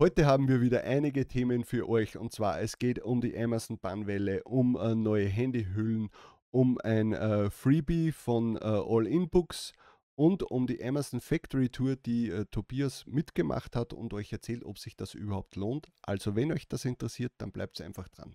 Heute haben wir wieder einige Themen für euch und zwar es geht um die Amazon Bannwelle, um äh, neue Handyhüllen, um ein äh, Freebie von äh, All In Books und um die Amazon Factory Tour, die äh, Tobias mitgemacht hat und euch erzählt, ob sich das überhaupt lohnt. Also wenn euch das interessiert, dann bleibt einfach dran.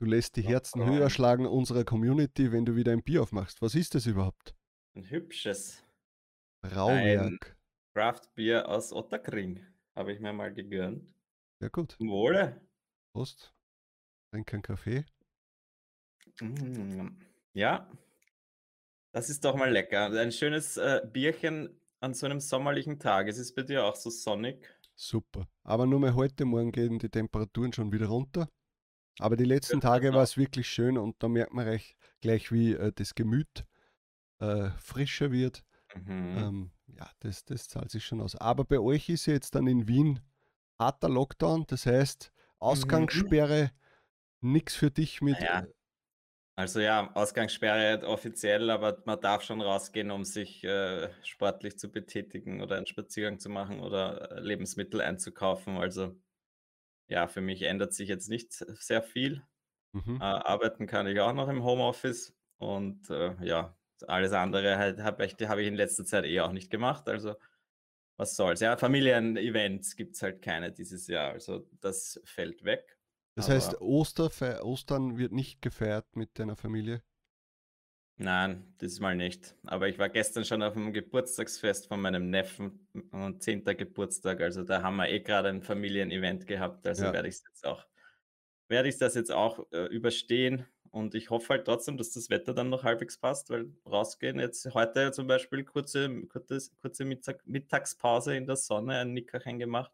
Du lässt die Herzen höher schlagen unserer Community, wenn du wieder ein Bier aufmachst. Was ist das überhaupt? Ein hübsches. Brauwerk. Craftbier aus Otterkring. Habe ich mir mal gegönnt. Ja, gut. Zum Wohle. Prost. Trink einen Kaffee. Mm, ja, das ist doch mal lecker. Ein schönes äh, Bierchen an so einem sommerlichen Tag. Es ist bei dir auch so sonnig. Super. Aber nur mal heute, morgen gehen die Temperaturen schon wieder runter. Aber die letzten Tage war es wirklich schön und da merkt man recht, gleich, wie äh, das Gemüt äh, frischer wird. Mhm. Ähm, ja, das, das zahlt sich schon aus. Aber bei euch ist ja jetzt dann in Wien harter Lockdown, das heißt Ausgangssperre, mhm. nichts für dich mit. Ja. Also ja, Ausgangssperre offiziell, aber man darf schon rausgehen, um sich äh, sportlich zu betätigen oder einen Spaziergang zu machen oder äh, Lebensmittel einzukaufen. Also ja, für mich ändert sich jetzt nicht sehr viel. Mhm. Äh, arbeiten kann ich auch noch im Homeoffice und äh, ja, alles andere halt, habe ich, hab ich in letzter Zeit eh auch nicht gemacht. Also was soll's. Ja, Familienevents gibt es halt keine dieses Jahr. Also das fällt weg. Das heißt, Oster, Ostern wird nicht gefeiert mit deiner Familie? Nein, diesmal nicht. Aber ich war gestern schon auf dem Geburtstagsfest von meinem Neffen, 10. Geburtstag. Also da haben wir eh gerade ein Familienevent gehabt. Also ja. werde ich jetzt auch, werde ich das jetzt auch äh, überstehen. Und ich hoffe halt trotzdem, dass das Wetter dann noch halbwegs passt, weil rausgehen jetzt heute zum Beispiel kurze, kurze, kurze Mittag, Mittagspause in der Sonne, ein Nickerchen gemacht.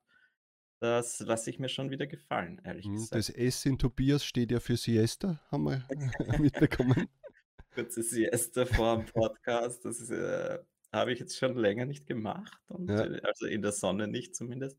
Das lasse ich mir schon wieder gefallen, ehrlich hm, gesagt. Das S in Tobias steht ja für Siesta, haben wir mitbekommen kurze Siesta vor dem Podcast. Das äh, habe ich jetzt schon länger nicht gemacht. Und, ja. Äh, also in der Sonne nicht zumindest.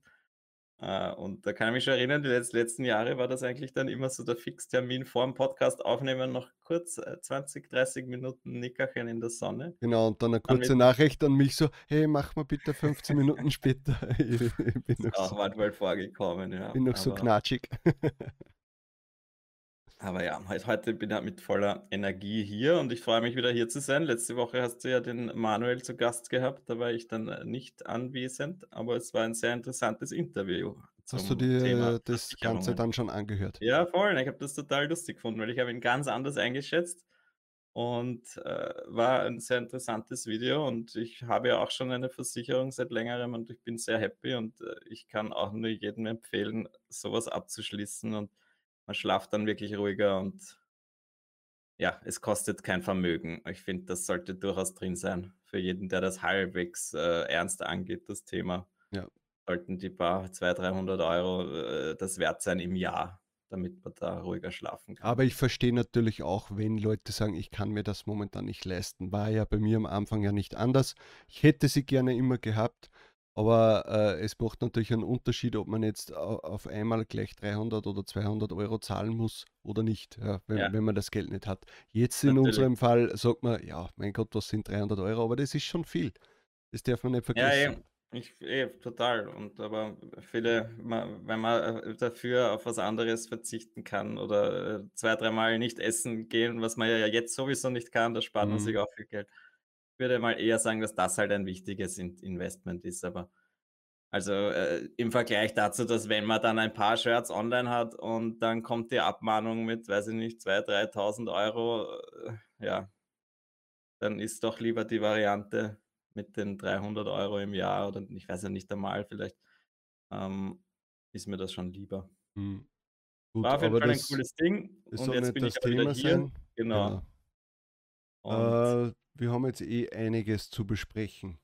Uh, und da kann ich mich schon erinnern, die letzten Jahre war das eigentlich dann immer so der Fixtermin vor dem Podcast aufnehmen, noch kurz äh, 20, 30 Minuten Nickerchen in der Sonne. Genau, und dann eine kurze dann Nachricht an mich so, hey, mach mal bitte 15 Minuten später. ich, ich bin auch so, manchmal vorgekommen, ja. Bin noch so knatschig. Aber ja, heute bin ich mit voller Energie hier und ich freue mich wieder hier zu sein. Letzte Woche hast du ja den Manuel zu Gast gehabt, da war ich dann äh, nicht anwesend, aber es war ein sehr interessantes Interview. Hast du dir Thema das Ganze dann schon angehört? Ja, voll. Ich habe das total lustig gefunden, weil ich habe ihn ganz anders eingeschätzt und äh, war ein sehr interessantes Video und ich habe ja auch schon eine Versicherung seit längerem und ich bin sehr happy und äh, ich kann auch nur jedem empfehlen, sowas abzuschließen und man schlaft dann wirklich ruhiger und ja, es kostet kein Vermögen. Ich finde, das sollte durchaus drin sein für jeden, der das halbwegs äh, ernst angeht, das Thema. Ja. Sollten die paar 200, 300 Euro äh, das wert sein im Jahr, damit man da ruhiger schlafen kann. Aber ich verstehe natürlich auch, wenn Leute sagen, ich kann mir das momentan nicht leisten. War ja bei mir am Anfang ja nicht anders. Ich hätte sie gerne immer gehabt. Aber äh, es macht natürlich einen Unterschied, ob man jetzt auf einmal gleich 300 oder 200 Euro zahlen muss oder nicht, ja, wenn, ja. wenn, man das Geld nicht hat. Jetzt in natürlich. unserem Fall sagt man, ja, mein Gott, was sind 300 Euro? Aber das ist schon viel. Das darf man nicht vergessen. Ja, ich, eh, total. Und aber viele, wenn man äh, dafür auf was anderes verzichten kann oder äh, zwei, dreimal nicht essen gehen, was man ja jetzt sowieso nicht kann, da spart man sich mhm. auch viel Geld würde mal eher sagen, dass das halt ein wichtiges Investment ist, aber also äh, im Vergleich dazu, dass wenn man dann ein paar Shirts online hat und dann kommt die Abmahnung mit, weiß ich nicht, 2.000, 3.000 Euro, äh, ja, dann ist doch lieber die Variante mit den 300 Euro im Jahr oder ich weiß ja nicht einmal, vielleicht ähm, ist mir das schon lieber. Hm. Gut, War auf jeden Fall ein cooles Ding und jetzt bin ich wieder hier. Sein. Genau. genau. Äh, wir haben jetzt eh einiges zu besprechen.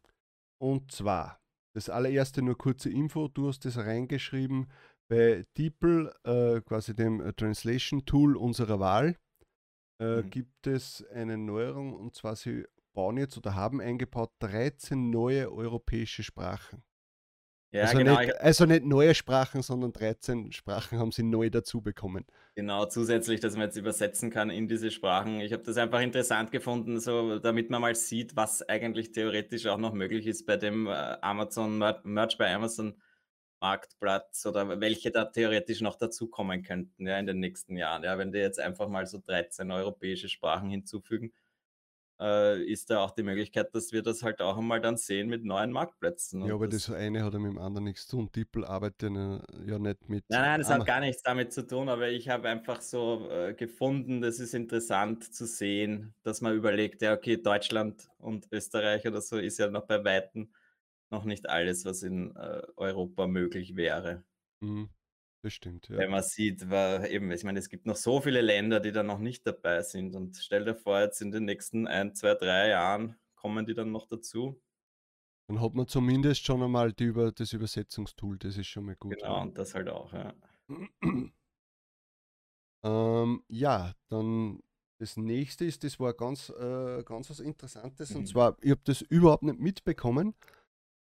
Und zwar, das allererste nur kurze Info, du hast das reingeschrieben, bei DeepL, äh, quasi dem äh, Translation Tool unserer Wahl, äh, mhm. gibt es eine Neuerung und zwar sie bauen jetzt oder haben eingebaut 13 neue europäische Sprachen. Ja, also, genau. nicht, also nicht neue Sprachen, sondern 13 Sprachen haben sie neu dazu bekommen. Genau, zusätzlich, dass man jetzt übersetzen kann in diese Sprachen. Ich habe das einfach interessant gefunden, so damit man mal sieht, was eigentlich theoretisch auch noch möglich ist bei dem äh, Amazon Merch bei Amazon Marktplatz oder welche da theoretisch noch dazukommen könnten ja, in den nächsten Jahren. Ja, wenn die jetzt einfach mal so 13 europäische Sprachen hinzufügen, äh, ist da auch die Möglichkeit, dass wir das halt auch einmal dann sehen mit neuen Marktplätzen. Ja, aber das, das eine hat ja mit dem anderen nichts zu tun. Dippel arbeitet ja nicht mit. Nein, nein, das hat gar nichts damit zu tun, aber ich habe einfach so äh, gefunden, das ist interessant zu sehen, dass man überlegt, ja, okay, Deutschland und Österreich oder so ist ja noch bei Weitem noch nicht alles, was in äh, Europa möglich wäre. Mhm. Das stimmt, ja. Wenn man sieht, war eben, ich meine, es gibt noch so viele Länder, die da noch nicht dabei sind. Und stell dir vor, jetzt in den nächsten ein, zwei, drei Jahren kommen die dann noch dazu. Dann hat man zumindest schon einmal die über das Übersetzungstool, das ist schon mal gut. Genau, und das halt auch, ja. ähm, ja, dann das nächste ist, das war ganz, äh, ganz was Interessantes. Mhm. Und zwar, ich habe das überhaupt nicht mitbekommen.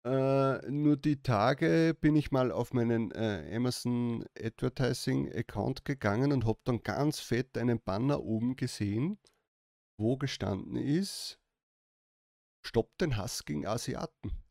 Äh, nur die Tage bin ich mal auf meinen äh, Amazon Advertising Account gegangen und habe dann ganz fett einen Banner oben gesehen, wo gestanden ist, Stopp den Hass gegen Asiaten.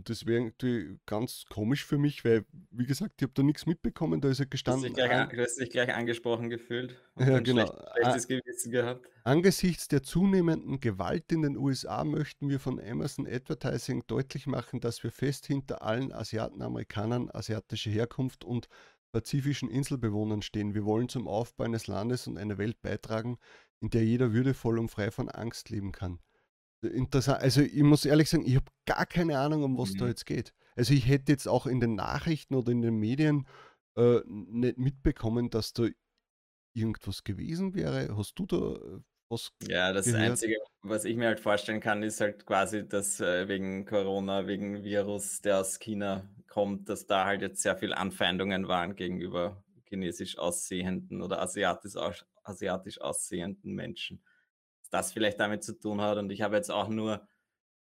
Und das wäre irgendwie ganz komisch für mich, weil, wie gesagt, ich habe da nichts mitbekommen, da ist er gestanden. Du hast dich gleich, an, du hast dich gleich angesprochen gefühlt und ja, genau. schlechtes Gewissen gehabt. Angesichts der zunehmenden Gewalt in den USA möchten wir von Amazon Advertising deutlich machen, dass wir fest hinter allen Asiaten, Amerikanern asiatischer Herkunft und pazifischen Inselbewohnern stehen. Wir wollen zum Aufbau eines Landes und einer Welt beitragen, in der jeder würdevoll und frei von Angst leben kann interessant. Also ich muss ehrlich sagen, ich habe gar keine Ahnung, um was mhm. da jetzt geht. Also ich hätte jetzt auch in den Nachrichten oder in den Medien äh, nicht mitbekommen, dass da irgendwas gewesen wäre. Hast du da äh, was Ja, das gehört? Einzige, was ich mir halt vorstellen kann, ist halt quasi, dass äh, wegen Corona, wegen Virus, der aus China kommt, dass da halt jetzt sehr viel Anfeindungen waren gegenüber chinesisch aussehenden oder asiatisch, asiatisch aussehenden Menschen das vielleicht damit zu tun hat. Und ich habe jetzt auch nur,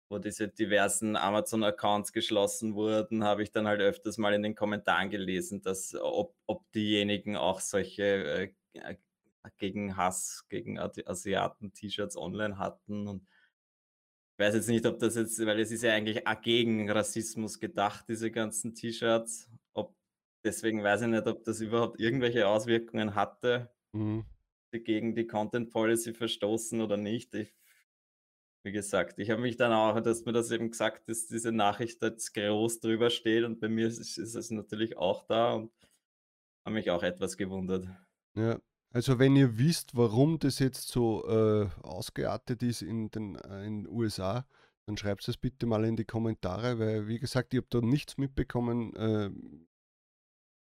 wo diese diversen Amazon-Accounts geschlossen wurden, habe ich dann halt öfters mal in den Kommentaren gelesen, dass ob, ob diejenigen auch solche äh, gegen Hass, gegen Asiaten-T-Shirts online hatten. Und ich weiß jetzt nicht, ob das jetzt, weil es ist ja eigentlich gegen Rassismus gedacht, diese ganzen T-Shirts. Deswegen weiß ich nicht, ob das überhaupt irgendwelche Auswirkungen hatte. Mhm gegen die Content Policy verstoßen oder nicht. Ich, wie gesagt, ich habe mich dann auch, dass mir das eben gesagt, dass diese Nachricht jetzt groß drüber steht und bei mir ist, ist es natürlich auch da und habe mich auch etwas gewundert. Ja, also wenn ihr wisst, warum das jetzt so äh, ausgeartet ist in den, äh, in USA, dann schreibt es bitte mal in die Kommentare, weil wie gesagt, ich habe da nichts mitbekommen, äh,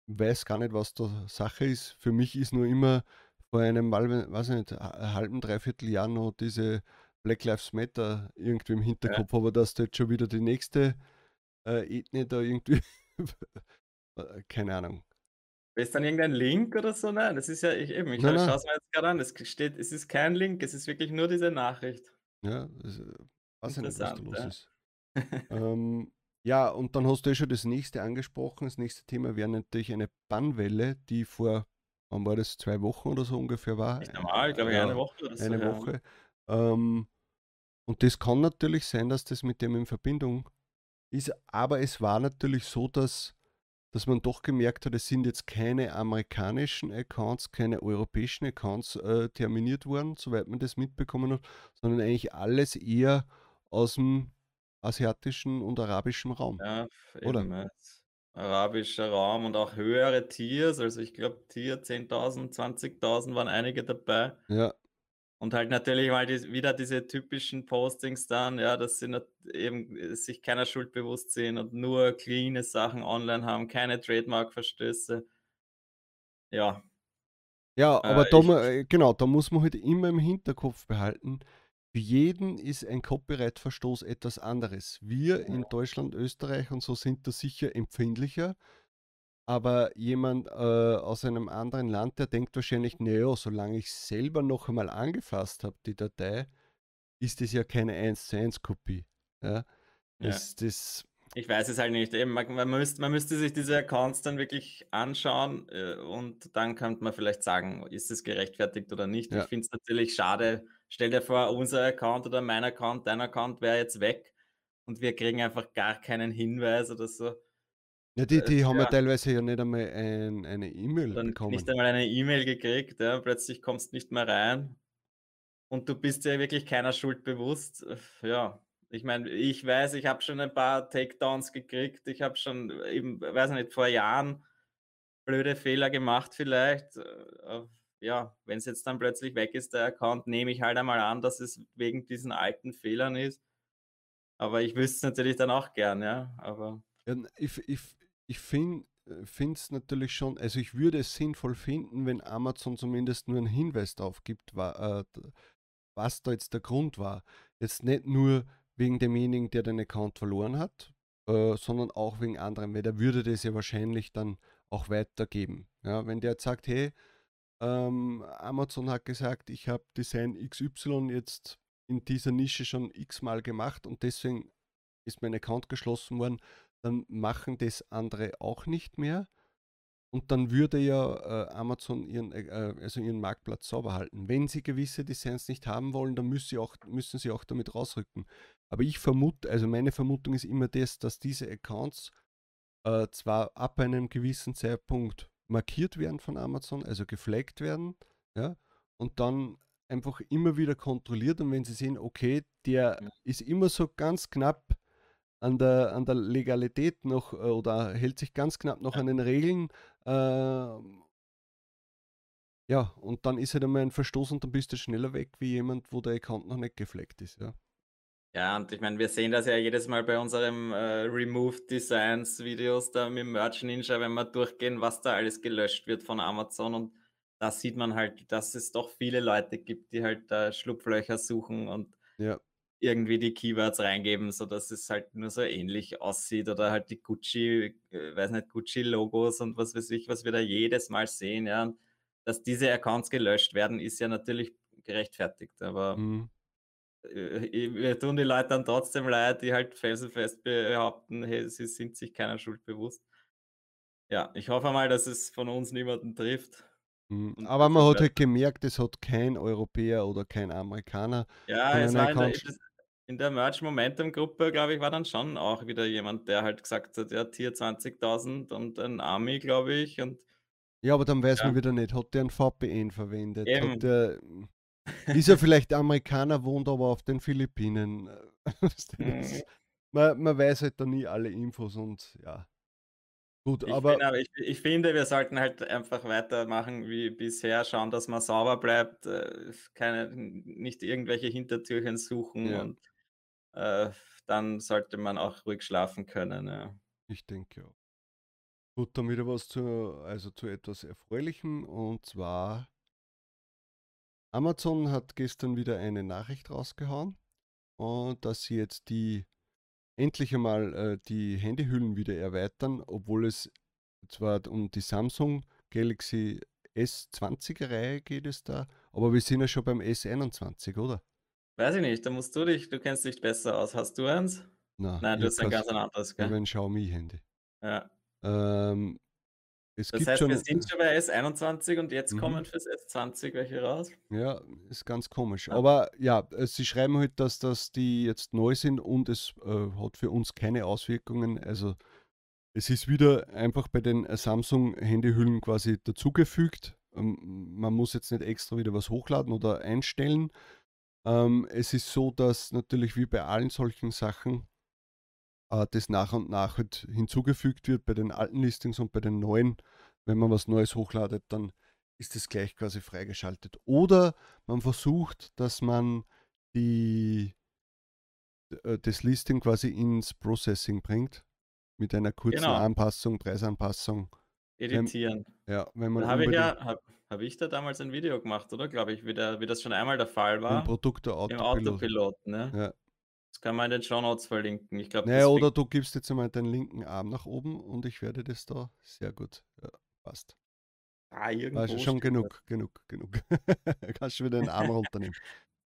weiß gar nicht, was da Sache ist. Für mich ist nur immer vor einem Mal, weiß ich nicht, halben, dreiviertel Jahr noch diese Black Lives Matter irgendwie im Hinterkopf, ja. aber dass da jetzt schon wieder die nächste äh, Ethnie da irgendwie, äh, keine Ahnung. Ist dann irgendein Link oder so? Nein, das ist ja, ich eben, ich schaue es mir jetzt gerade an, es steht, es ist kein Link, es ist wirklich nur diese Nachricht. Ja, das, äh, weiß ich nicht, was da los ja. ist. ähm, ja, und dann hast du ja schon das nächste angesprochen. Das nächste Thema wäre natürlich eine Bannwelle, die vor wann war das, zwei Wochen oder so ungefähr war. Nicht normal, glaube ich, ja, eine Woche oder so. Eine ja. Woche. Ähm, und das kann natürlich sein, dass das mit dem in Verbindung ist, aber es war natürlich so, dass, dass man doch gemerkt hat, es sind jetzt keine amerikanischen Accounts, keine europäischen Accounts äh, terminiert worden, soweit man das mitbekommen hat, sondern eigentlich alles eher aus dem asiatischen und arabischen Raum. Ja, oder? Eben, arabischer Raum und auch höhere Tiers. Also ich glaube, Tier 10.000, 20.000 waren einige dabei. Ja. Und halt natürlich mal die, wieder diese typischen Postings dann, ja, dass sie eben sich keiner Schuld bewusst sehen und nur cleane Sachen online haben, keine Trademark-Verstöße. Ja. Ja, aber äh, da, ich, genau, da muss man halt immer im Hinterkopf behalten, für jeden ist ein Copyright-Verstoß etwas anderes. Wir in Deutschland, Österreich und so sind da sicher empfindlicher. Aber jemand äh, aus einem anderen Land, der denkt wahrscheinlich, naja, solange ich selber noch einmal angefasst habe, die Datei, ist das ja keine 1 zu 1 Kopie. Ja? Das, ja. das, ich weiß es halt nicht. Eben, man, man, müsste, man müsste sich diese Accounts dann wirklich anschauen äh, und dann könnte man vielleicht sagen, ist es gerechtfertigt oder nicht. Ja. Ich finde es natürlich schade. Stell dir vor, unser Account oder mein Account, dein Account wäre jetzt weg und wir kriegen einfach gar keinen Hinweis oder so. Ja, die, die äh, haben ja teilweise ja nicht einmal ein, eine E-Mail bekommen. Nicht einmal eine E-Mail gekriegt, ja. plötzlich kommst du nicht mehr rein und du bist dir wirklich keiner Schuld bewusst. Ja, ich meine, ich weiß, ich habe schon ein paar Takedowns gekriegt. Ich habe schon eben, weiß nicht, vor Jahren blöde Fehler gemacht vielleicht. Äh, ja, wenn es jetzt dann plötzlich weg ist, der Account, nehme ich halt einmal an, dass es wegen diesen alten Fehlern ist. Aber ich wüsste es natürlich dann auch gern, ja. Aber ja, ich, ich, ich finde es natürlich schon, also ich würde es sinnvoll finden, wenn Amazon zumindest nur einen Hinweis darauf gibt, wa, äh, was da jetzt der Grund war. Jetzt nicht nur wegen demjenigen, der den Account verloren hat, äh, sondern auch wegen anderen, weil der würde das ja wahrscheinlich dann auch weitergeben. Ja, wenn der jetzt sagt, hey, ähm, Amazon hat gesagt, ich habe Design XY jetzt in dieser Nische schon x-mal gemacht und deswegen ist mein Account geschlossen worden, dann machen das andere auch nicht mehr. Und dann würde ja äh, Amazon ihren, äh, also ihren Marktplatz sauber halten. Wenn sie gewisse Designs nicht haben wollen, dann müssen sie auch, müssen sie auch damit rausrücken. Aber ich vermute, also meine Vermutung ist immer das, dass diese Accounts äh, zwar ab einem gewissen Zeitpunkt markiert werden von Amazon, also geflaggt werden, ja, und dann einfach immer wieder kontrolliert und wenn sie sehen, okay, der ja. ist immer so ganz knapp an der, an der Legalität noch äh, oder hält sich ganz knapp noch ja. an den Regeln. Äh, ja, und dann ist halt einmal ein Verstoß und dann bist du schneller weg wie jemand, wo der Account noch nicht gefleckt ist. Ja. Ja, und ich meine, wir sehen das ja jedes Mal bei unserem äh, Removed Designs Videos da mit Merch Ninja, wenn wir durchgehen, was da alles gelöscht wird von Amazon. Und da sieht man halt, dass es doch viele Leute gibt, die halt da Schlupflöcher suchen und ja irgendwie die Keywords reingeben, sodass es halt nur so ähnlich aussieht oder halt die Gucci, äh, weiß nicht, Gucci-Logos und was weiß ich, was wir da jedes Mal sehen, ja. Und dass diese Accounts gelöscht werden, ist ja natürlich gerechtfertigt, aber mhm. Äh, wir tun die Leute dann trotzdem leid, die halt felsenfest behaupten, hey, sie sind sich keiner Schuld bewusst. Ja, ich hoffe mal, dass es von uns niemanden trifft. Mhm. Aber man hat halt gemerkt, es hat kein Europäer oder kein Amerikaner. Ja, es war in der, in der Merch Momentum Gruppe, glaube ich, war dann schon auch wieder jemand, der halt gesagt hat, er hat hier 20.000 und ein Army, glaube ich. Und ja, aber dann weiß ja. man wieder nicht, hat der ein VPN verwendet? Hat der, ist er vielleicht Amerikaner, wohnt aber auf den Philippinen? Mhm. man, man weiß halt da nie alle Infos und ja. Gut, ich aber, bin, aber ich, ich, finde, wir sollten halt einfach weitermachen wie bisher, schauen, dass man sauber bleibt, äh, keine, nicht irgendwelche Hintertürchen suchen ja. und äh, dann sollte man auch ruhig schlafen können. Ja. Ich denke auch. Gut, dann wieder was zu, also zu etwas Erfreulichem und zwar Amazon hat gestern wieder eine Nachricht rausgehauen und dass sie jetzt die endlich einmal äh, die Handyhüllen wieder erweitern, obwohl es zwar um die Samsung Galaxy S20-Reihe geht es da, aber wir sind ja schon beim S21, oder? Weiß ich nicht, da musst du dich, du kennst dich besser aus. Hast du eins? Na, Nein, du hast ein ganz anderes, gell? Ich habe ein Xiaomi-Handy. Ja. Ähm, es das heißt, schon, wir sind schon bei S21 und jetzt mhm. kommen fürs S20 welche raus? Ja, ist ganz komisch. Ja. Aber ja, äh, sie schreiben halt, dass, dass die jetzt neu sind und es äh, hat für uns keine Auswirkungen. Also es ist wieder einfach bei den äh, Samsung-Handyhüllen quasi dazugefügt. Ähm, man muss jetzt nicht extra wieder was hochladen oder einstellen. Ähm, es ist so, dass natürlich wie bei allen solchen Sachen äh, das nach und nach halt hinzugefügt wird bei den alten Listings und bei den neuen. Wenn man was Neues hochladet, dann ist das gleich quasi freigeschaltet. Oder man versucht, dass man die, äh, das Listing quasi ins Processing bringt mit einer kurzen genau. Anpassung, Preisanpassung. Editieren. Ja, wenn man habe ich ja habe habe ich da damals ein Video gemacht, oder? Glaube ich, wie der wie das schon einmal der Fall war im Autopilot. Autopilot, ne? Ja. Das kann man in den Shownotes verlinken. Ich glaube, Naja, oder du gibst jetzt einmal deinen linken Arm nach oben und ich werde das da sehr gut. Ja, passt. ah, Also irgendwo schon steht das. genug, genug, genug. Kannst du wieder den Arm runternehmen.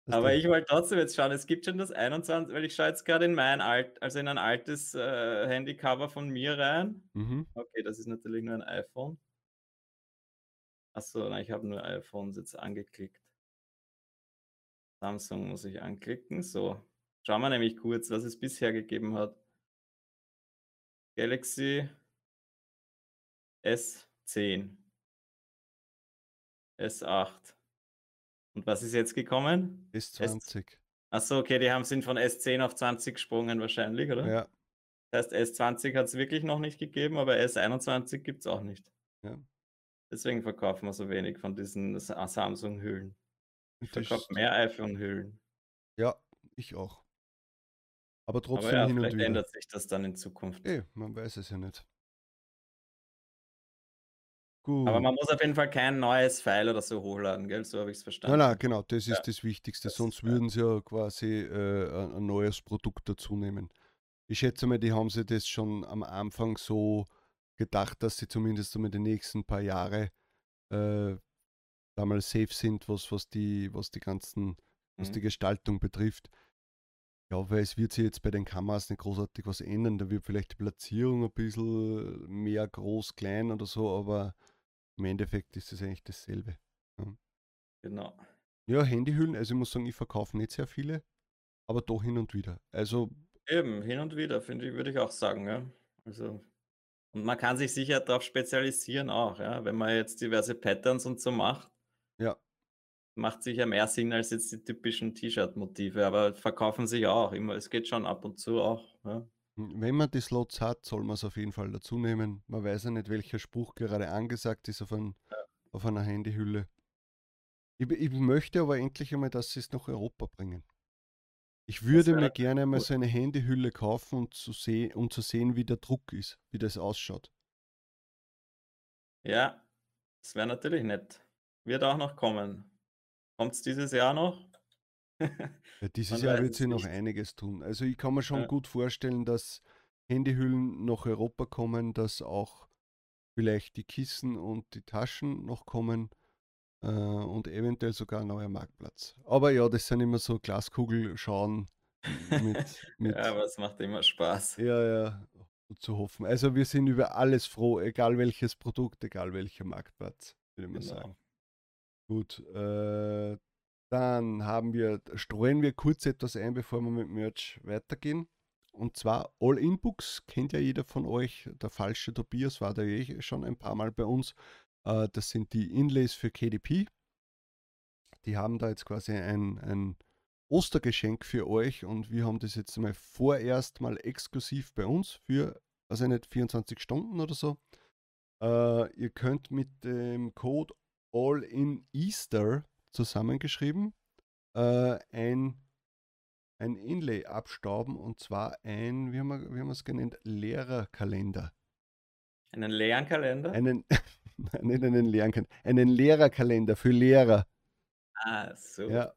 Das Aber ich wollte trotzdem jetzt schauen, es gibt schon das 21, weil ich schaue jetzt gerade in mein alt, also in ein altes äh, Handycover von mir rein. Mhm. Okay, das ist natürlich nur ein iPhone. Achso, nein, ich habe nur iPhones jetzt angeklickt. Samsung muss ich anklicken. So, schauen wir nämlich kurz, was es bisher gegeben hat. Galaxy S10, S8. Und was ist jetzt gekommen? S20. Achso, okay, die haben sind von S10 auf 20 gesprungen wahrscheinlich, oder? Ja, Das heißt, S20 hat es wirklich noch nicht gegeben, aber S21 gibt es auch nicht. ja. Deswegen verkaufen wir so wenig von diesen Sa- Samsung-Hüllen. Ich verkaufe mehr iPhone-Hüllen. Ja, ich auch. Aber Aber trotzdem ja, hin und vielleicht wieder. ändert sich das dann in Zukunft. Eh, man weiß es ja nicht. Aber Gut. man muss auf jeden Fall kein neues File oder so hochladen, gell? So habe ich es Nein, verstanden. nein, genau, das Ja, ist das Wichtigste. das- Sonst ja. würden sie ja quasi äh, ein neues Produkt dazu nehmen. Ich schätze mal, die haben sich das schon am Anfang so gedacht, dass sie zumindest einmal die nächsten paar Jahre äh, da mal safe sind, was, was, die, was die ganzen, was Mhm. die Gestaltung betrifft. Ja, weil es wird sich jetzt bei den Kameras nicht großartig was ändern. Da wird vielleicht die Platzierung ein bisschen mehr groß, klein oder so, aber im Endeffekt ist es eigentlich dasselbe. Genau. Ja, Handyhüllen, also ich muss sagen, ich verkaufe nicht sehr viele, aber doch hin und wieder. Also, Eben, hin und wieder, finde ich, würde ich auch sagen, ja. Also, und man kann sich sicher darauf spezialisieren auch, ja. Wenn man jetzt diverse Patterns und so macht, ja, macht sicher mehr Sinn als jetzt die typischen T-Shirt-Motive, aber verkaufen sich auch immer. Es geht schon ab und zu auch, ja. wenn man die Slots hat, soll man es auf jeden Fall dazu nehmen. Man weiß ja nicht, welcher Spruch gerade angesagt ist auf, ein, auf einer Handyhülle. Ich, ich möchte aber endlich einmal, dass sie es nach Europa bringen. Ich würde mir gerne einmal so eine Handyhülle kaufen, und zu sehen, um zu sehen, wie der Druck ist, wie das ausschaut. Ja, das wäre natürlich nett. Wird auch noch kommen. Kommt es dieses Jahr noch? Ja, dieses Man Jahr wird sie noch einiges tun. Also ich kann mir schon Ja. gut vorstellen, dass Handyhüllen nach Europa kommen, dass auch vielleicht die Kissen und die Taschen noch kommen äh, und eventuell sogar ein neuer Marktplatz. Aber ja, das sind immer so Glaskugel schauen mit, mit Ja, aber es macht immer Spaß. ja, ja, zu hoffen. Also wir sind über alles froh, egal welches Produkt, egal welcher Marktplatz, würde mal Genau. sagen. Gut, äh, dann haben wir, streuen wir kurz etwas ein, bevor wir mit Merch weitergehen. Und zwar All-In-Books, kennt ja jeder von euch. Der falsche Tobias war da eh schon ein paar Mal bei uns. Äh, das sind die Inlays für KDP. Die haben da jetzt quasi ein, ein Ostergeschenk für euch und wir haben das jetzt mal vorerst mal exklusiv bei uns für, also nicht 24 Stunden oder so. Äh, ihr könnt mit dem Code All in Easter zusammengeschrieben äh, ein, ein Inlay abstauben und zwar ein, wie haben wir, wie haben wir es genannt, Lehrerkalender. Einen leeren Kalender? Einen, nein, nicht einen Lehrerkalender, einen Lehrerkalender für Lehrer. Ah, so. Ja.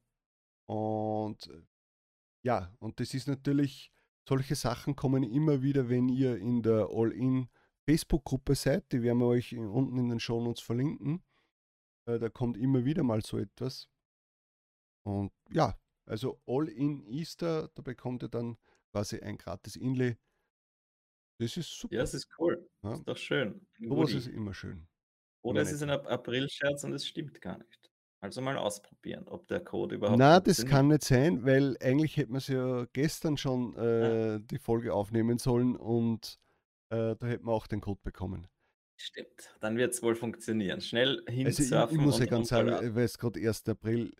Und äh, ja, und das ist natürlich, solche Sachen kommen immer wieder, wenn ihr in der All-In Facebook-Gruppe seid. Die werden wir euch unten in den Shownotes verlinken. Äh, da kommt immer wieder mal so etwas. Und ja, also All-In Easter, da bekommt ihr dann quasi ein gratis Inlay. Das ist super. Ja, das ist cool. Ja. Ist doch schön. Sowas ist immer schön. Oder es ist ein Ap- April-Scherz und es stimmt gar nicht. Also mal ausprobieren, ob der Code überhaupt Na, das funktioniert. kann nicht sein, weil eigentlich hätten wir es ja gestern schon äh, die Folge aufnehmen sollen und äh, da hätten wir auch den Code bekommen. Stimmt. Dann wird es wohl funktionieren. Schnell Also ich, ich hinsurfen muss ja ganz sagen, äh, weil es gerade 1. April.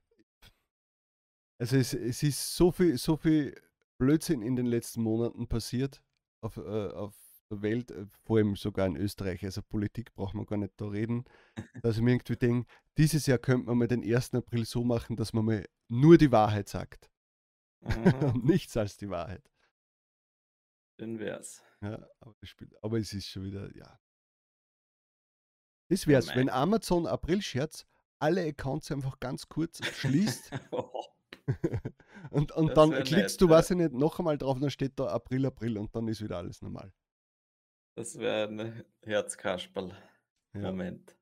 Also es, es ist so viel, so viel Blödsinn in den letzten Monaten passiert auf, äh, auf der Welt, äh, vor allem sogar in Österreich. Also Politik braucht man gar nicht da reden. Dass ich mir irgendwie denke, dieses Jahr könnte man mal den 1. April so machen, dass man mal nur die Wahrheit sagt. Und nichts als die Wahrheit. schön wär's. Ja, aber, das aber es ist schon wieder, ja. Das wär's, wenn Amazon April-Scherz alle Accounts einfach ganz kurz schließt. und und dann klickst nett, du, ja. weiß ich nicht, noch einmal drauf, dann steht da April, April und dann ist wieder alles normal. Das wäre ein Herzkasperl-Moment.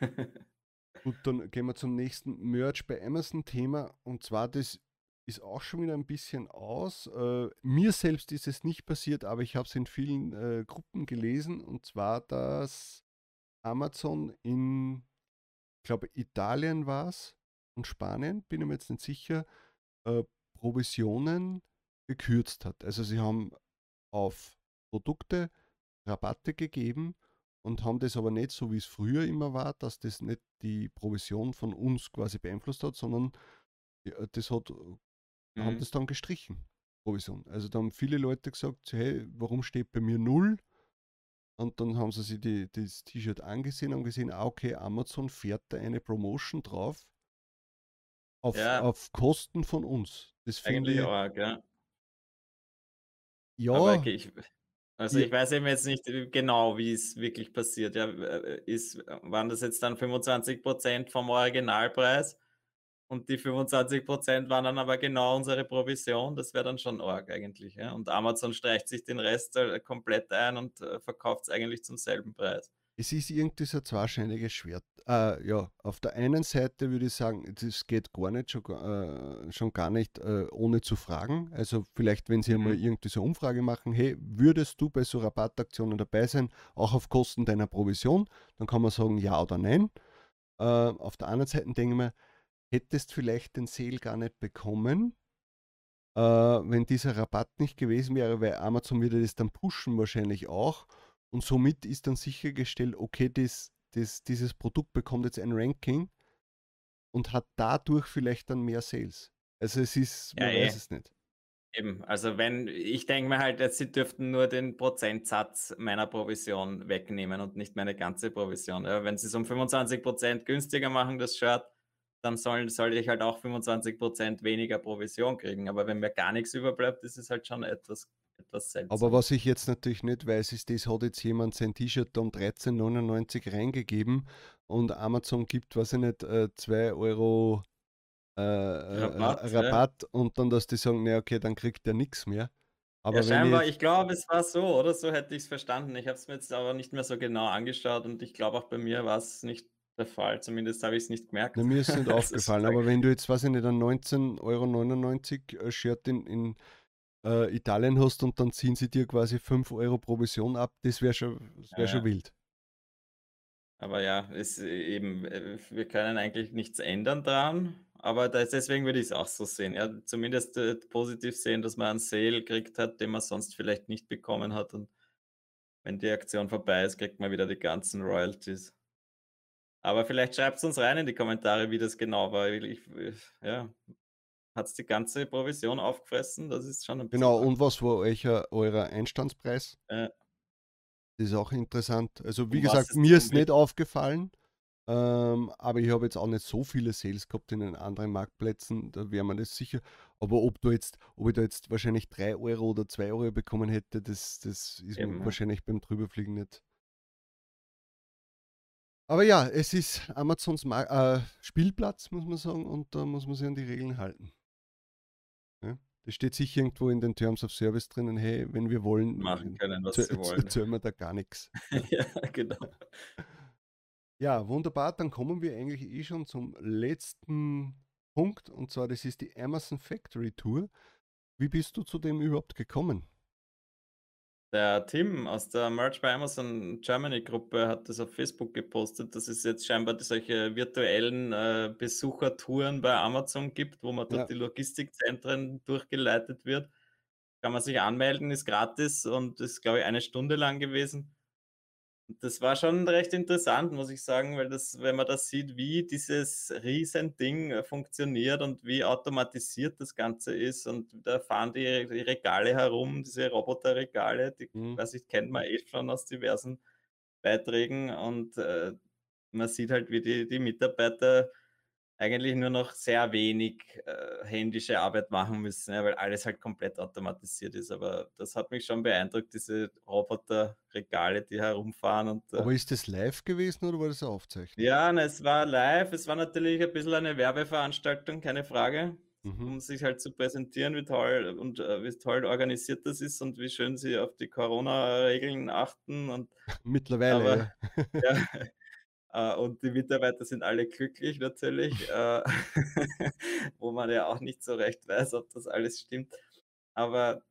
Ja. Gut, dann gehen wir zum nächsten Merch bei Amazon-Thema und zwar das ist auch schon wieder ein bisschen aus. Äh, mir selbst ist es nicht passiert, aber ich habe es in vielen äh, Gruppen gelesen und zwar, dass Amazon in, ich glaube, Italien war es und Spanien, bin ich mir jetzt nicht sicher, äh, Provisionen gekürzt hat. Also sie haben auf Produkte Rabatte gegeben und haben das aber nicht so, wie es früher immer war, dass das nicht die Provision von uns quasi beeinflusst hat, sondern das hat mhm. haben das dann gestrichen, Provision. Also da haben viele Leute gesagt, hey, warum steht bei mir null? Und dann haben sie sich die, das T-Shirt angesehen und gesehen, ah, okay, Amazon fährt da eine Promotion drauf auf, ja. auf Kosten von uns. Das Eigentlich ich, arg, ja. Ja. Aber okay, ich, also ja. ich weiß eben jetzt nicht genau, wie es wirklich passiert. Ja, äh, ist, waren das jetzt dann 25% vom Originalpreis? Und die 25% waren dann aber genau unsere Provision. Das wäre dann schon arg eigentlich. Ja? Und Amazon streicht sich den Rest äh, komplett ein und äh, verkauft es eigentlich zum selben Preis. Es ist irgendwie so ein zweischneidiges Schwert. Äh, ja, auf der einen Seite würde ich sagen, das geht gar nicht, schon, äh, schon gar nicht äh, ohne zu fragen. Also vielleicht, wenn Sie mhm. einmal irgendwie so eine Umfrage machen, hey, würdest du bei so Rabattaktionen dabei sein, auch auf Kosten deiner Provision? Dann kann man sagen ja oder nein. Äh, auf der anderen Seite denke ich mir, hättest vielleicht den Sale gar nicht bekommen, äh, wenn dieser Rabatt nicht gewesen wäre, weil Amazon würde das dann pushen wahrscheinlich auch. Und somit ist dann sichergestellt, okay, das, das, dieses Produkt bekommt jetzt ein Ranking und hat dadurch vielleicht dann mehr Sales. Also es ist, man ja, weiß eh. es nicht. Eben, also wenn, ich denke mir halt, sie dürften nur den Prozentsatz meiner Provision wegnehmen und nicht meine ganze Provision. Ja, wenn sie es um 25% günstiger machen, das Shirt, dann soll, soll ich halt auch 25% weniger Provision kriegen. Aber wenn mir gar nichts überbleibt, ist es halt schon etwas, etwas seltsam. Aber was ich jetzt natürlich nicht weiß, ist, das hat jetzt jemand sein T-Shirt um 13,99 reingegeben und Amazon gibt, weiß ich nicht, 2 äh, Euro äh, äh, Rabatt, Rabatt ja. und dann, dass die sagen, na okay, dann kriegt der nichts mehr. Aber ja, scheinbar, ich, ich glaube, es war so, oder so hätte ich es verstanden. Ich habe es mir jetzt aber nicht mehr so genau angeschaut und ich glaube auch bei mir war es nicht der Fall. Zumindest habe ich es nicht gemerkt. Na, mir ist es nicht aufgefallen, aber wenn du jetzt, weiß ich nicht, ein 19,99 Euro Shirt in, in äh, Italien hast und dann ziehen sie dir quasi 5 Euro Provision ab, das wäre schon, wär ja, schon wild. Aber ja, es eben, äh, wir können eigentlich nichts ändern dran. Aber das, deswegen würde ich es auch so sehen. Ja, zumindest äh, positiv sehen, dass man einen Sale gekriegt hat, den man sonst vielleicht nicht bekommen hat. Und wenn die Aktion vorbei ist, kriegt man wieder die ganzen Royalties. Aber vielleicht schreibt es uns rein in die Kommentare, wie das genau war. Ich, ja, hat es die ganze Provision aufgefressen? Das ist schon ein Genau, und was war euch, euer Einstandspreis? Äh, das ist auch interessant. Also wie gesagt, mir ist nicht aufgefallen, ähm, aber ich habe jetzt auch nicht so viele Sales gehabt in den anderen Marktplätzen, da wäre man das sicher. Aber ob du jetzt, ob ich da jetzt wahrscheinlich 3 Euro oder 2 Euro bekommen hätte, das, das ist Eben. wahrscheinlich beim Drüberfliegen nicht, aber ja, es ist Amazons Mar äh, Spielplatz, muss man sagen, und da muss man sich an die Regeln halten. Ja? Das steht sicher irgendwo in den Terms of Service drinnen, hey, wenn wir wollen, machen können, was sie wollen. Zählen wir da gar nichts. ja, genau. Ja, wunderbar. Dann kommen wir eigentlich eh schon zum letzten Punkt, und zwar das ist die Amazon Factory Tour. Wie bist du zu dem überhaupt gekommen? Der Tim aus der Merch by Amazon Germany Gruppe hat das auf Facebook gepostet, dass es jetzt scheinbar solche virtuellen äh, Besuchertouren bei Amazon gibt, wo man dort ja. die Logistikzentren durchgeleitet wird. Kann man sich anmelden, ist gratis und ist, glaube ich, eine Stunde lang gewesen. Das war schon recht interessant, muss ich sagen, weil das, wenn man das sieht, wie dieses Riesending äh, funktioniert und wie automatisiert das Ganze ist und da fahren die, die Regale herum, diese Roboterregale, die, mhm. weiß ich, kennt man eh schon aus diversen Beiträgen und äh, man sieht halt, wie die, die Mitarbeiter eigentlich nur noch sehr wenig äh, händische Arbeit machen müssen, ja, weil alles halt komplett automatisiert ist. Aber das hat mich schon beeindruckt, diese Roboterregale, die herumfahren. Und, äh, Aber ist das live gewesen oder war das eine Aufzeichnung? Ja, na, es war live. Es war natürlich ein bisschen eine Werbeveranstaltung, keine Frage. Mhm. Um sich halt zu präsentieren, wie toll und äh, wie toll organisiert das ist und wie schön sie auf die Corona-Regeln achten. Und, Mittlerweile. Aber, ja. und die Mitarbeiter sind alle glücklich natürlich, äh, wo man ja auch nicht so recht weiß, ob das alles stimmt. Aber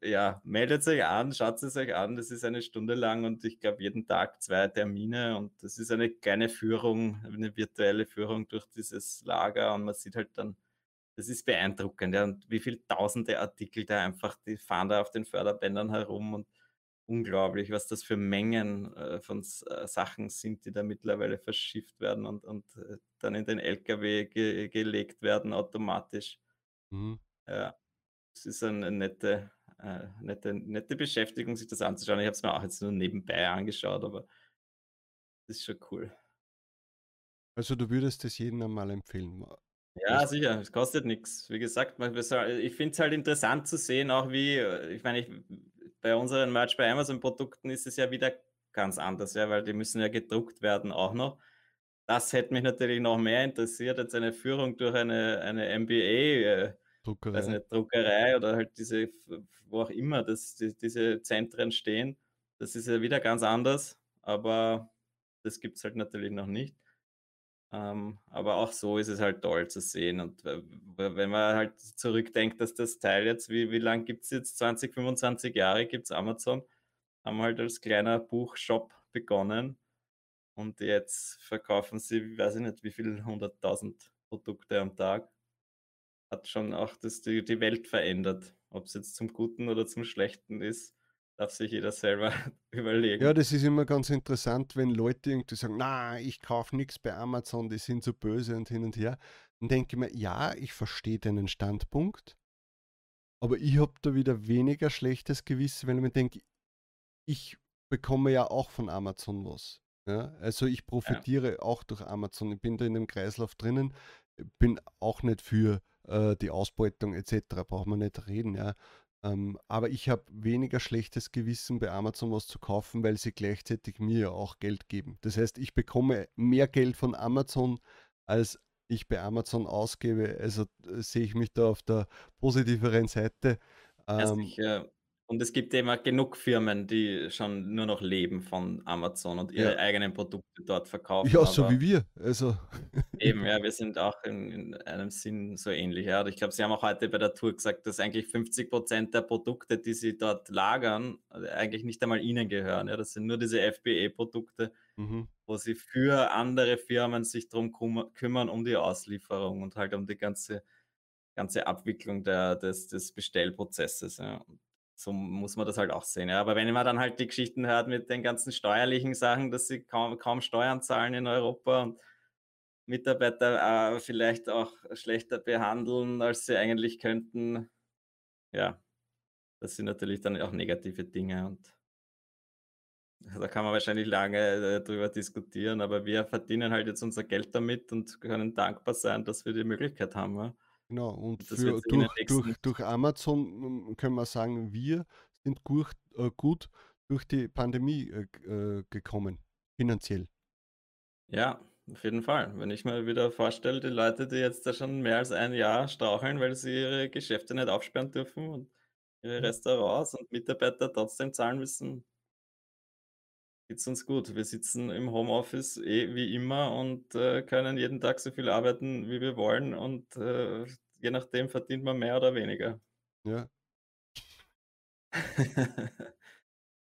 äh, ja, meldet euch an, schaut es euch an. Das ist eine Stunde lang und ich glaube jeden Tag zwei Termine und das ist eine kleine Führung, eine virtuelle Führung durch dieses Lager und man sieht halt dann, das ist beeindruckend, ja, und wie viele tausende Artikel da einfach, die fahren da auf den Förderbändern herum und unglaublich, was das für Mengen äh, von äh, Sachen sind, die da mittlerweile verschifft werden und, und äh, dann in den LKW ge gelegt werden automatisch. Mhm. Ja, es ist eine nette, äh, nette, nette Beschäftigung, sich das anzuschauen. Ich habe es mir auch jetzt nur nebenbei angeschaut, aber das ist schon cool. Also du würdest es jedem einmal empfehlen. Ja, sicher, es kostet nichts. Wie gesagt, ich finde es halt interessant zu sehen, auch wie, ich meine, ich bei unseren Merch bei Amazon Produkten ist es ja wieder ganz anders, ja, weil die müssen ja gedruckt werden auch noch. Das hätte mich natürlich noch mehr interessiert als eine Führung durch eine, eine MBA, äh, Druckerei. Also eine Druckerei oder halt diese, wo auch immer das, die, diese Zentren stehen. Das ist ja wieder ganz anders, aber das gibt es halt natürlich noch nicht. Ähm, aber auch so ist es halt toll zu sehen. Und wenn man halt zurückdenkt, dass das Teil jetzt, wie, wie lange gibt es jetzt? 20, 25 Jahre gibt es Amazon. Haben halt als kleiner Buchshop begonnen. Und jetzt verkaufen sie, weiß ich nicht, wie viele hunderttausend Produkte am Tag. Hat schon auch das, die, die Welt verändert. Ob es jetzt zum Guten oder zum Schlechten ist darf sich jeder selber überlegen. Ja, das ist immer ganz interessant, wenn Leute irgendwie sagen, na, ich kaufe nichts bei Amazon, die sind so böse und hin und her. Dann denke ich mir, ja, ich verstehe deinen Standpunkt, aber ich habe da wieder weniger schlechtes Gewissen, weil ich mir denke, ich bekomme ja auch von Amazon was. Ja? Also ich profitiere ja. auch durch Amazon. Ich bin da in dem Kreislauf drinnen, bin auch nicht für äh, die Ausbeutung etc. Braucht man nicht reden. Ja? Ähm, aber ich habe weniger schlechtes Gewissen, bei Amazon was zu kaufen, weil sie gleichzeitig mir auch Geld geben. Das heißt, ich bekomme mehr Geld von Amazon, als ich bei Amazon ausgebe. Also äh, sehe ich mich da auf der positiveren Seite. Ähm, sicher. Und es gibt immer genug Firmen, die schon nur noch leben von Amazon und ihre ja. eigenen Produkte dort verkaufen. Ja, so wie wir. Also. Eben, ja, wir sind auch in, in einem Sinn so ähnlich. Ja. Ich glaube, Sie haben auch heute bei der Tour gesagt, dass eigentlich 50 Prozent der Produkte, die Sie dort lagern, eigentlich nicht einmal Ihnen gehören. Ja. Das sind nur diese FBE-Produkte, mhm. wo Sie für andere Firmen sich darum kümmern, um die Auslieferung und halt um die ganze, ganze Abwicklung der, des, des Bestellprozesses. Ja so muss man das halt auch sehen. Ja. Aber wenn man dann halt die Geschichten hört mit den ganzen steuerlichen Sachen, dass sie kaum, kaum Steuern zahlen in Europa und Mitarbeiter äh, vielleicht auch schlechter behandeln, als sie eigentlich könnten, ja, das sind natürlich dann auch negative Dinge und da kann man wahrscheinlich lange äh, drüber diskutieren, aber wir verdienen halt jetzt unser Geld damit und können dankbar sein, dass wir die Möglichkeit haben. Ja. Genau, und für, durch, durch, durch Amazon hm, können wir sagen, wir sind gut, äh, gut durch die Pandemie äh, äh, gekommen, finanziell. Ja, auf jeden Fall. Wenn ich mir wieder vorstelle, die Leute, die jetzt da schon mehr als ein Jahr straucheln, weil sie ihre Geschäfte nicht aufsperren dürfen und ihre mhm. Restaurants und Mitarbeiter trotzdem zahlen müssen, geht es uns gut. Wir sitzen im Homeoffice eh wie immer und äh, können jeden Tag so viel arbeiten, wie wir wollen und äh, je nachdem verdient man mehr oder weniger. Ja.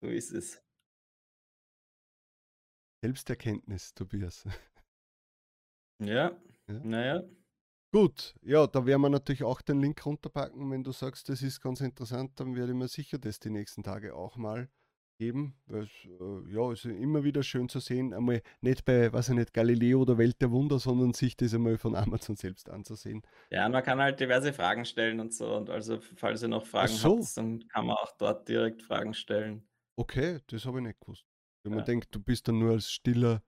so ist es. Selbsterkenntnis, Tobias. Ja, ja. naja. Gut, ja, da werden wir natürlich auch den Link runterpacken. Wenn du sagst, das ist ganz interessant, dann werde ich mir sicher das die nächsten Tage auch mal geben. Es, äh, ja, es ist immer wieder schön zu sehen, einmal nicht bei, was ich nicht, Galileo oder Welt der Wunder, sondern sich das einmal von Amazon selbst anzusehen. Ja, man kann halt diverse Fragen stellen und so. Und also, falls ihr noch Fragen so. habt, dann kann man auch dort direkt Fragen stellen. Okay, das habe ich nicht gewusst. Wenn ja. man denkt, du bist dann nur als stiller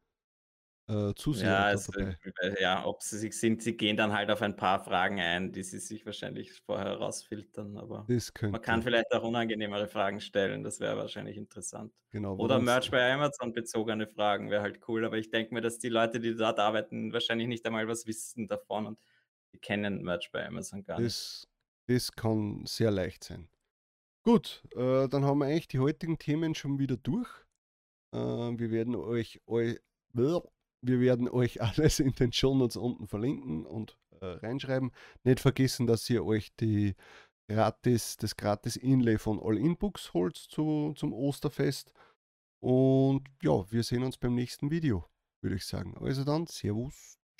äh, Zuseher Ja, dabei. ja, ob sie sich sind, sie gehen dann halt auf ein paar Fragen ein, die sie sich wahrscheinlich vorher rausfiltern, aber man kann vielleicht auch unangenehmere Fragen stellen, das wäre wahrscheinlich interessant. genau, Oder Merch bei Amazon bezogene Fragen wäre halt cool, aber ich denke mir, dass die Leute, die dort arbeiten, wahrscheinlich nicht einmal was wissen davon und die kennen Merch bei Amazon gar nicht. das, das kann sehr leicht sein. Gut, äh, dann haben wir eigentlich die heutigen Themen schon wieder durch. Äh, wir werden euch, eu, wir werden euch alles in den Shownotes unten verlinken und äh, reinschreiben. Nicht vergessen, dass ihr euch die gratis, das gratis Inlay von All In Books holt zu, zum Osterfest. Und ja, wir sehen uns beim nächsten Video, würde ich sagen. Also dann, Servus,